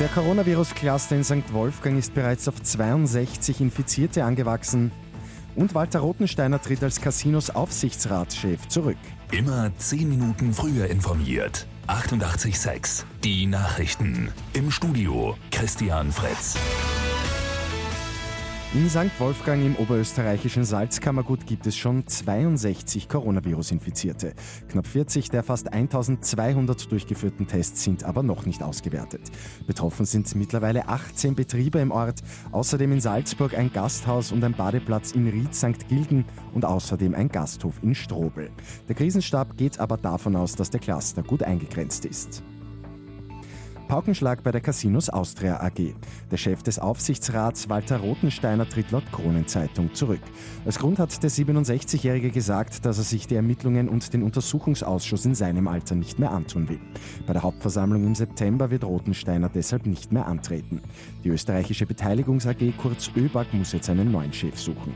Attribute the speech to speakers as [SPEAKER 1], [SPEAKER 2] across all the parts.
[SPEAKER 1] Der Coronavirus-Cluster in St. Wolfgang ist bereits auf 62 Infizierte angewachsen. Und Walter Rotensteiner tritt als Casinos Aufsichtsratschef zurück.
[SPEAKER 2] Immer 10 Minuten früher informiert. 88.6 Die Nachrichten. Im Studio Christian Fritz.
[SPEAKER 1] In St. Wolfgang im oberösterreichischen Salzkammergut gibt es schon 62 Coronavirus-Infizierte. Knapp 40 der fast 1200 durchgeführten Tests sind aber noch nicht ausgewertet. Betroffen sind mittlerweile 18 Betriebe im Ort, außerdem in Salzburg ein Gasthaus und ein Badeplatz in Ried St. Gilgen und außerdem ein Gasthof in Strobel. Der Krisenstab geht aber davon aus, dass der Cluster gut eingegrenzt ist. Paukenschlag bei der Casinos Austria AG. Der Chef des Aufsichtsrats Walter Rotensteiner tritt laut Kronenzeitung zurück. Als Grund hat der 67-Jährige gesagt, dass er sich die Ermittlungen und den Untersuchungsausschuss in seinem Alter nicht mehr antun will. Bei der Hauptversammlung im September wird Rotensteiner deshalb nicht mehr antreten. Die österreichische Beteiligungs AG kurz ÖBAG muss jetzt einen neuen Chef suchen.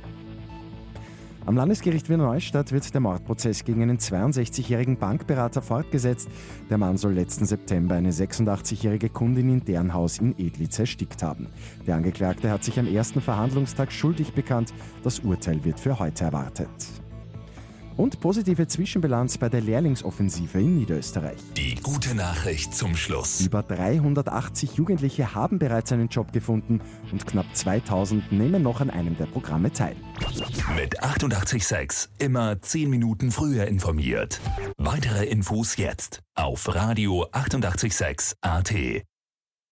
[SPEAKER 1] Am Landesgericht Wiener Neustadt wird der Mordprozess gegen einen 62-jährigen Bankberater fortgesetzt. Der Mann soll letzten September eine 86-jährige Kundin in deren Haus in Edlitz erstickt haben. Der Angeklagte hat sich am ersten Verhandlungstag schuldig bekannt. Das Urteil wird für heute erwartet. Und positive Zwischenbilanz bei der Lehrlingsoffensive in Niederösterreich.
[SPEAKER 2] Die gute Nachricht zum Schluss.
[SPEAKER 1] Über 380 Jugendliche haben bereits einen Job gefunden und knapp 2000 nehmen noch an einem der Programme teil.
[SPEAKER 2] Mit 886 immer 10 Minuten früher informiert. Weitere Infos jetzt auf Radio 886 AT.